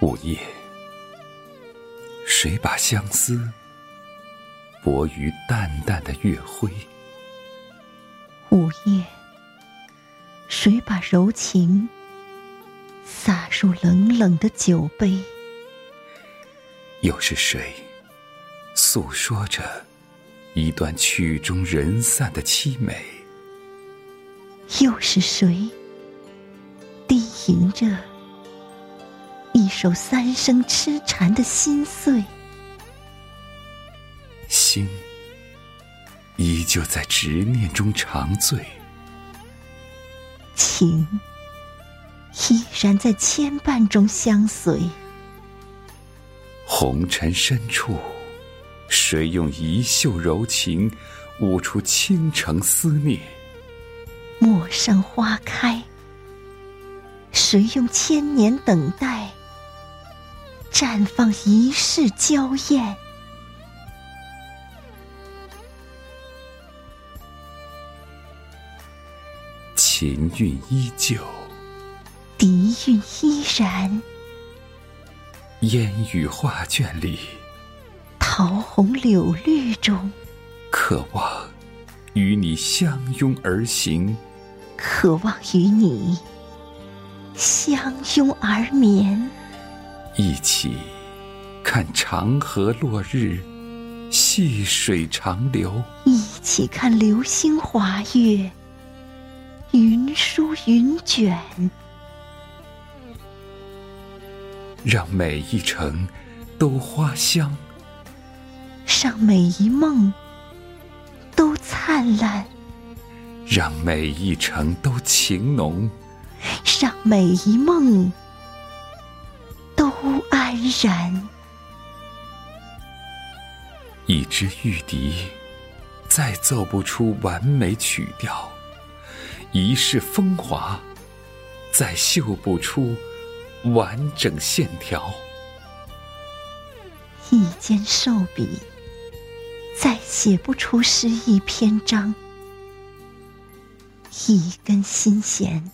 午夜，谁把相思泊于淡淡的月辉？午夜，谁把柔情洒入冷冷的酒杯？又是谁诉说着一段曲终人散的凄美？又是谁低吟着？一首三生痴缠的心碎，心依旧在执念中长醉，情依然在牵绊中相随。红尘深处，谁用一袖柔情舞出倾城思念？陌上花开，谁用千年等待？绽放一世娇艳，琴韵依旧，笛韵依然。烟雨画卷里，桃红柳绿中，渴望与你相拥而行，渴望与你相拥而眠。一起看长河落日，细水长流；一起看流星划月，云舒云卷。让每一程都花香，让每一梦都灿烂，让每一程都情浓，让每一梦。安然，一支玉笛，再奏不出完美曲调；一世风华，再绣不出完整线条；一间瘦笔，再写不出诗意篇章；一根心弦，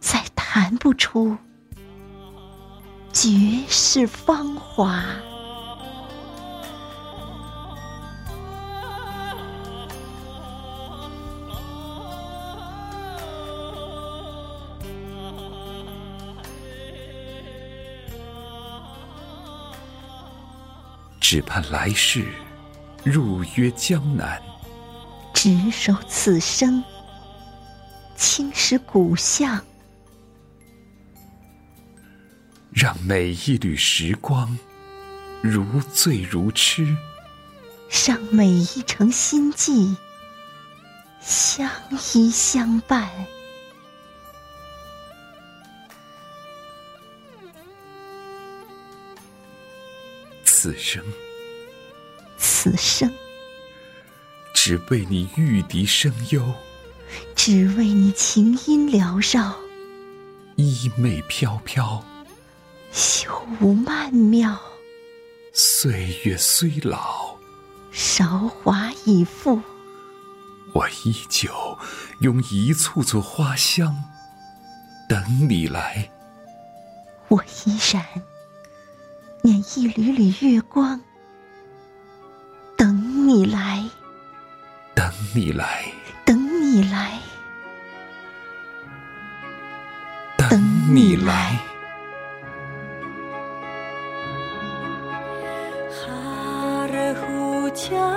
再弹不出。绝世芳华，只盼来世入约江南，执手此生青石古巷。让每一缕时光如醉如痴，让每一程心悸相依相伴。此生，此生，只为你玉笛声幽，只为你琴音缭绕，衣袂飘飘。修无曼妙，岁月虽老，韶华已复。我依旧用一簇簇花香等你来，我依然念一缕缕月光等你来，等你来，等你来，等你来。家。